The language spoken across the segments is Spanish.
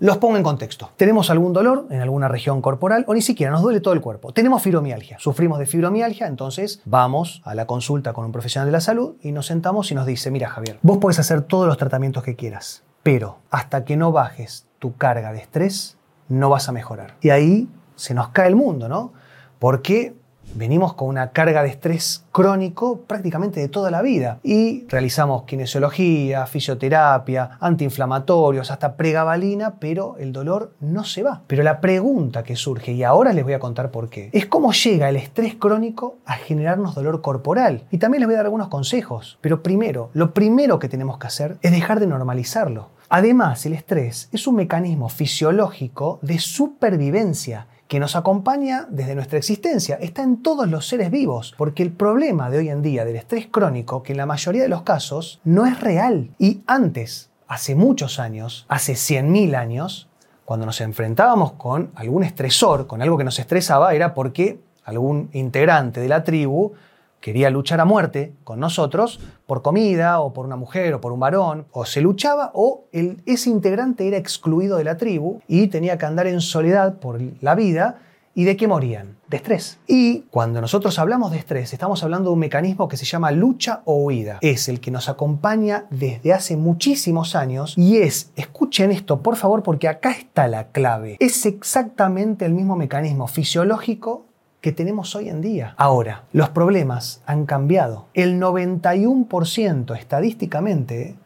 Los pongo en contexto. Tenemos algún dolor en alguna región corporal o ni siquiera nos duele todo el cuerpo. Tenemos fibromialgia. Sufrimos de fibromialgia, entonces vamos a la consulta con un profesional de la salud y nos sentamos y nos dice, mira Javier, vos puedes hacer todos los tratamientos que quieras, pero hasta que no bajes tu carga de estrés, no vas a mejorar. Y ahí se nos cae el mundo, ¿no? Porque venimos con una carga de estrés crónico prácticamente de toda la vida y realizamos kinesiología, fisioterapia, antiinflamatorios, hasta pregabalina, pero el dolor no se va. Pero la pregunta que surge, y ahora les voy a contar por qué, es cómo llega el estrés crónico a generarnos dolor corporal. Y también les voy a dar algunos consejos. Pero primero, lo primero que tenemos que hacer es dejar de normalizarlo. Además, el estrés es un mecanismo fisiológico de supervivencia que nos acompaña desde nuestra existencia, está en todos los seres vivos, porque el problema de hoy en día del estrés crónico, que en la mayoría de los casos no es real, y antes, hace muchos años, hace 100.000 años, cuando nos enfrentábamos con algún estresor, con algo que nos estresaba, era porque algún integrante de la tribu quería luchar a muerte con nosotros por comida o por una mujer o por un varón, o se luchaba o ese integrante era excluido de la tribu y tenía que andar en soledad por la vida. ¿Y de qué morían? De estrés. Y cuando nosotros hablamos de estrés, estamos hablando de un mecanismo que se llama lucha o huida. Es el que nos acompaña desde hace muchísimos años y es, escuchen esto por favor porque acá está la clave, es exactamente el mismo mecanismo fisiológico que tenemos hoy en día. Ahora, los problemas han cambiado. El 91% estadísticamente,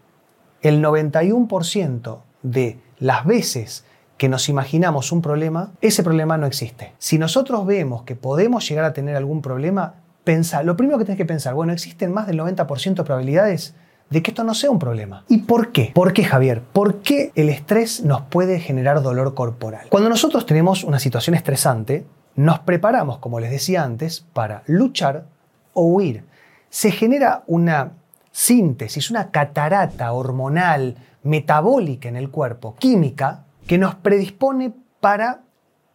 el 91% de las veces que nos imaginamos un problema, ese problema no existe. Si nosotros vemos que podemos llegar a tener algún problema, pensa, lo primero que tienes que pensar, bueno, existen más del 90% de probabilidades de que esto no sea un problema. ¿Y por qué? ¿Por qué, Javier? ¿Por qué el estrés nos puede generar dolor corporal? Cuando nosotros tenemos una situación estresante, nos preparamos, como les decía antes, para luchar o huir. Se genera una síntesis, una catarata hormonal, metabólica en el cuerpo, química, que nos predispone para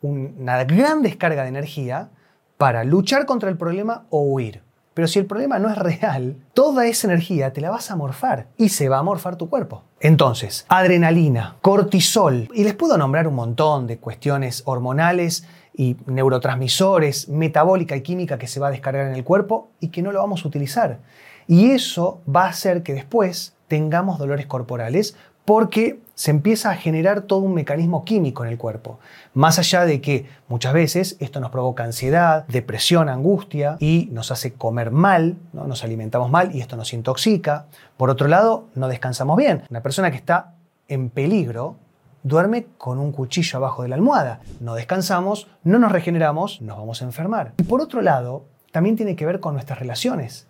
una gran descarga de energía para luchar contra el problema o huir. Pero si el problema no es real, toda esa energía te la vas a morfar y se va a morfar tu cuerpo. Entonces, adrenalina, cortisol, y les puedo nombrar un montón de cuestiones hormonales y neurotransmisores, metabólica y química que se va a descargar en el cuerpo y que no lo vamos a utilizar. Y eso va a hacer que después tengamos dolores corporales porque se empieza a generar todo un mecanismo químico en el cuerpo. Más allá de que muchas veces esto nos provoca ansiedad, depresión, angustia y nos hace comer mal, ¿no? nos alimentamos mal y esto nos intoxica. Por otro lado, no descansamos bien. Una persona que está en peligro duerme con un cuchillo abajo de la almohada. No descansamos, no nos regeneramos, nos vamos a enfermar. Y por otro lado, también tiene que ver con nuestras relaciones.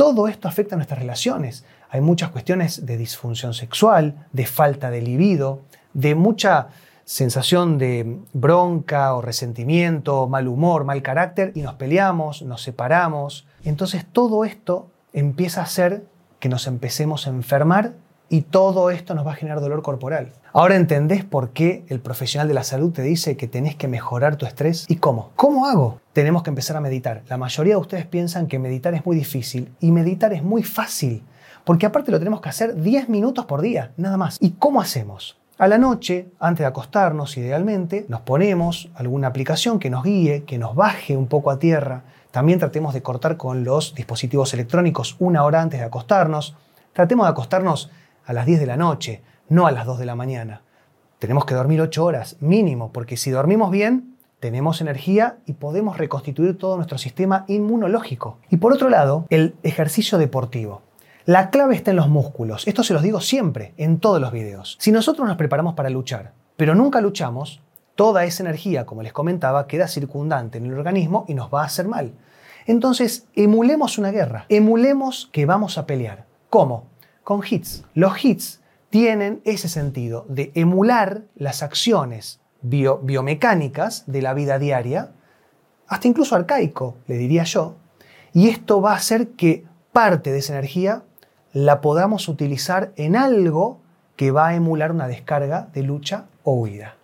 Todo esto afecta a nuestras relaciones. Hay muchas cuestiones de disfunción sexual, de falta de libido, de mucha sensación de bronca o resentimiento, mal humor, mal carácter, y nos peleamos, nos separamos. Entonces todo esto empieza a hacer que nos empecemos a enfermar y todo esto nos va a generar dolor corporal. Ahora entendés por qué el profesional de la salud te dice que tenés que mejorar tu estrés y cómo. ¿Cómo hago? Tenemos que empezar a meditar. La mayoría de ustedes piensan que meditar es muy difícil y meditar es muy fácil, porque aparte lo tenemos que hacer 10 minutos por día, nada más. ¿Y cómo hacemos? A la noche, antes de acostarnos, idealmente, nos ponemos alguna aplicación que nos guíe, que nos baje un poco a tierra. También tratemos de cortar con los dispositivos electrónicos una hora antes de acostarnos. Tratemos de acostarnos a las 10 de la noche, no a las 2 de la mañana. Tenemos que dormir 8 horas mínimo, porque si dormimos bien, tenemos energía y podemos reconstituir todo nuestro sistema inmunológico. Y por otro lado, el ejercicio deportivo. La clave está en los músculos. Esto se los digo siempre, en todos los videos. Si nosotros nos preparamos para luchar, pero nunca luchamos, toda esa energía, como les comentaba, queda circundante en el organismo y nos va a hacer mal. Entonces, emulemos una guerra. Emulemos que vamos a pelear. ¿Cómo? Con hits. Los hits tienen ese sentido de emular las acciones biomecánicas de la vida diaria, hasta incluso arcaico, le diría yo, y esto va a hacer que parte de esa energía la podamos utilizar en algo que va a emular una descarga de lucha o huida.